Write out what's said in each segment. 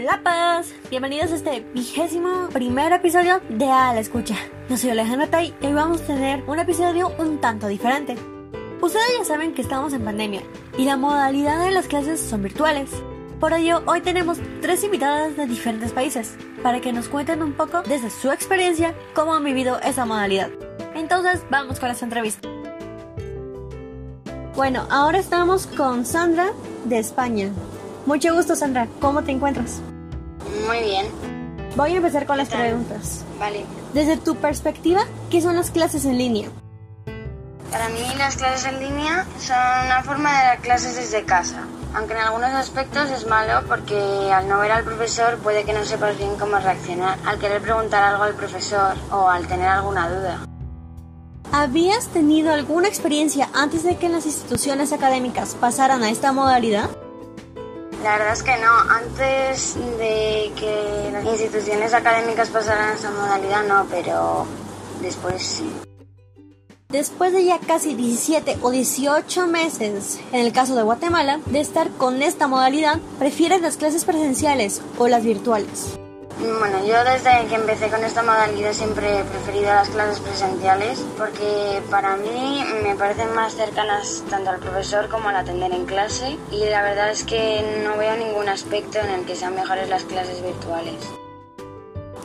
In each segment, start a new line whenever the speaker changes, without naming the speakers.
Hola paz, bienvenidos a este vigésimo primer episodio de A la Escucha. Yo soy Alejandra Tay y hoy vamos a tener un episodio un tanto diferente. Ustedes ya saben que estamos en pandemia y la modalidad de las clases son virtuales. Por ello, hoy tenemos tres invitadas de diferentes países para que nos cuenten un poco desde su experiencia cómo han vivido esa modalidad. Entonces, vamos con esta entrevista. Bueno, ahora estamos con Sandra de España. Mucho gusto, Sandra. ¿Cómo te encuentras?
Muy bien.
Voy a empezar con las preguntas.
Vale.
Desde tu perspectiva, ¿qué son las clases en línea?
Para mí las clases en línea son una forma de dar clases desde casa. Aunque en algunos aspectos es malo porque al no ver al profesor puede que no sepas bien cómo reaccionar al querer preguntar algo al profesor o al tener alguna duda.
¿Habías tenido alguna experiencia antes de que las instituciones académicas pasaran a esta modalidad?
La verdad es que no, antes de que las instituciones académicas pasaran a esta modalidad no, pero después sí.
Después de ya casi 17 o 18 meses, en el caso de Guatemala, de estar con esta modalidad, ¿prefieres las clases presenciales o las virtuales?
Bueno, yo desde que empecé con esta modalidad siempre he preferido las clases presenciales porque para mí me parecen más cercanas tanto al profesor como al atender en clase y la verdad es que no veo ningún aspecto en el que sean mejores las clases virtuales.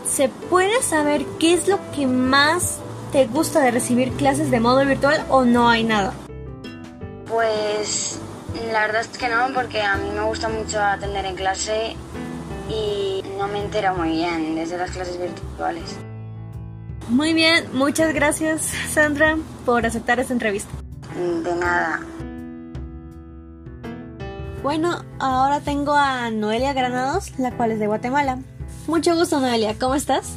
¿Se puede saber qué es lo que más te gusta de recibir clases de modo virtual o no hay nada?
Pues la verdad es que no porque a mí me gusta mucho atender en clase y no me entero muy bien desde las clases virtuales.
Muy bien, muchas gracias Sandra por aceptar esta entrevista.
De nada.
Bueno, ahora tengo a Noelia Granados, la cual es de Guatemala. Mucho gusto Noelia, ¿cómo estás?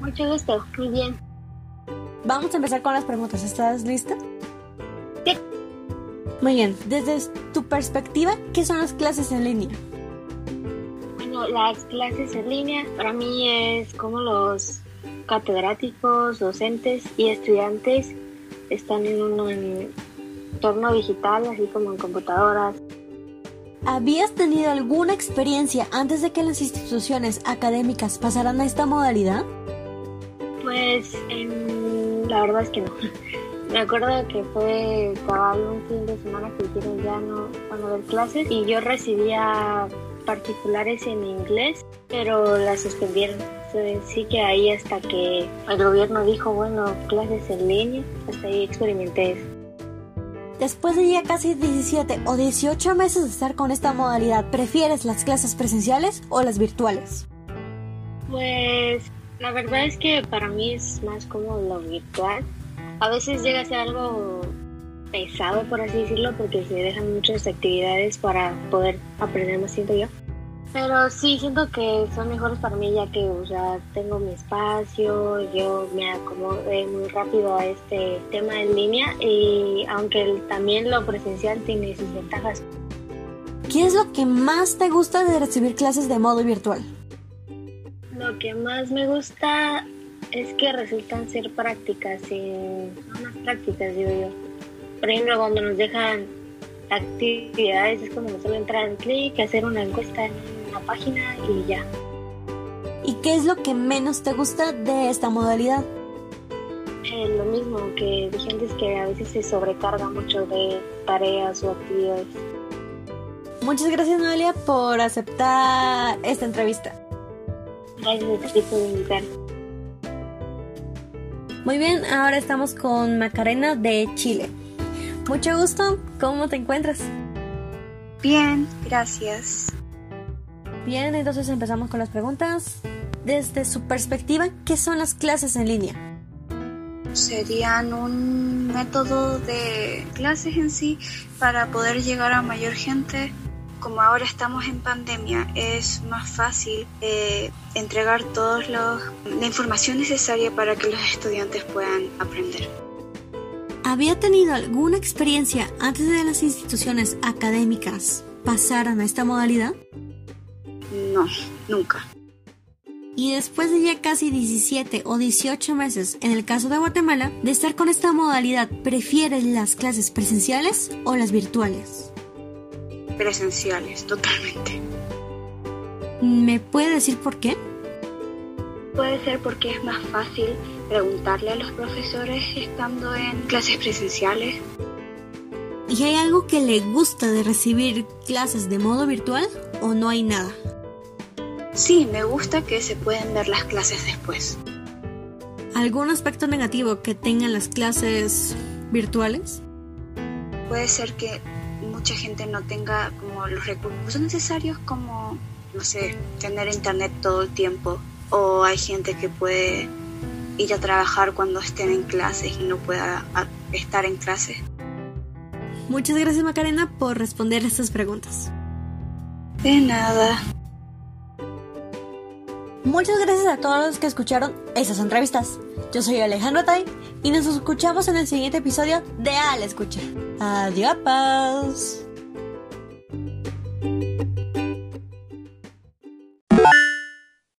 Mucho gusto, muy bien.
Vamos a empezar con las preguntas, ¿estás lista?
Sí.
Muy bien, desde tu perspectiva, ¿qué son las clases en línea?
Bueno, las clases en línea para mí es como los catedráticos, docentes y estudiantes están en un entorno digital, así como en computadoras.
¿Habías tenido alguna experiencia antes de que las instituciones académicas pasaran a esta modalidad?
Pues em, la verdad es que no. Me acuerdo que fue cabal un fin de semana que hicieron ya no van a haber clases y yo recibía particulares en inglés, pero las suspendieron. Sí que ahí hasta que el gobierno dijo, bueno, clases en línea, hasta ahí experimenté eso.
Después de ya casi 17 o 18 meses de estar con esta modalidad, ¿prefieres las clases presenciales o las virtuales?
Pues la verdad es que para mí es más como lo virtual. A veces llega a ser algo pesado, por así decirlo, porque se dejan muchas actividades para poder aprender más, siento yo. Pero sí, siento que son mejores para mí ya que, o sea, tengo mi espacio, yo me acomodé muy rápido a este tema en línea y aunque también lo presencial tiene sus ventajas.
¿Qué es lo que más te gusta de recibir clases de modo virtual?
Lo que más me gusta es que resultan ser prácticas, y no más prácticas, digo yo. Por ejemplo, cuando nos dejan actividades, es como solo entrar en clic, hacer una encuesta en una página y ya.
¿Y qué es lo que menos te gusta de esta modalidad?
Eh, lo mismo que dije antes, que a veces se sobrecarga mucho de tareas o actividades.
Muchas gracias Noelia por aceptar esta entrevista.
Gracias por invitarme.
Muy bien, ahora estamos con Macarena de Chile. Mucho gusto, ¿cómo te encuentras?
Bien, gracias.
Bien, entonces empezamos con las preguntas. Desde su perspectiva, ¿qué son las clases en línea?
Serían un método de clases en sí para poder llegar a mayor gente. Como ahora estamos en pandemia, es más fácil eh, entregar toda la información necesaria para que los estudiantes puedan aprender.
¿Había tenido alguna experiencia antes de las instituciones académicas pasaran a esta modalidad?
No, nunca.
Y después de ya casi 17 o 18 meses, en el caso de Guatemala, de estar con esta modalidad, ¿prefieres las clases presenciales o las virtuales?
Presenciales, totalmente.
¿Me puede decir por qué?
Puede ser porque es más fácil preguntarle a los profesores estando en clases presenciales.
¿Y hay algo que le gusta de recibir clases de modo virtual o no hay nada?
Sí, me gusta que se pueden ver las clases después.
¿Algún aspecto negativo que tengan las clases virtuales?
Puede ser que mucha gente no tenga como los recursos necesarios como, no sé, tener internet todo el tiempo. O hay gente que puede ir a trabajar cuando estén en clases y no pueda estar en clase.
Muchas gracias Macarena por responder estas preguntas.
De nada.
Muchas gracias a todos los que escucharon esas entrevistas. Yo soy Alejandro Tai y nos escuchamos en el siguiente episodio de A la Escucha. Adiós.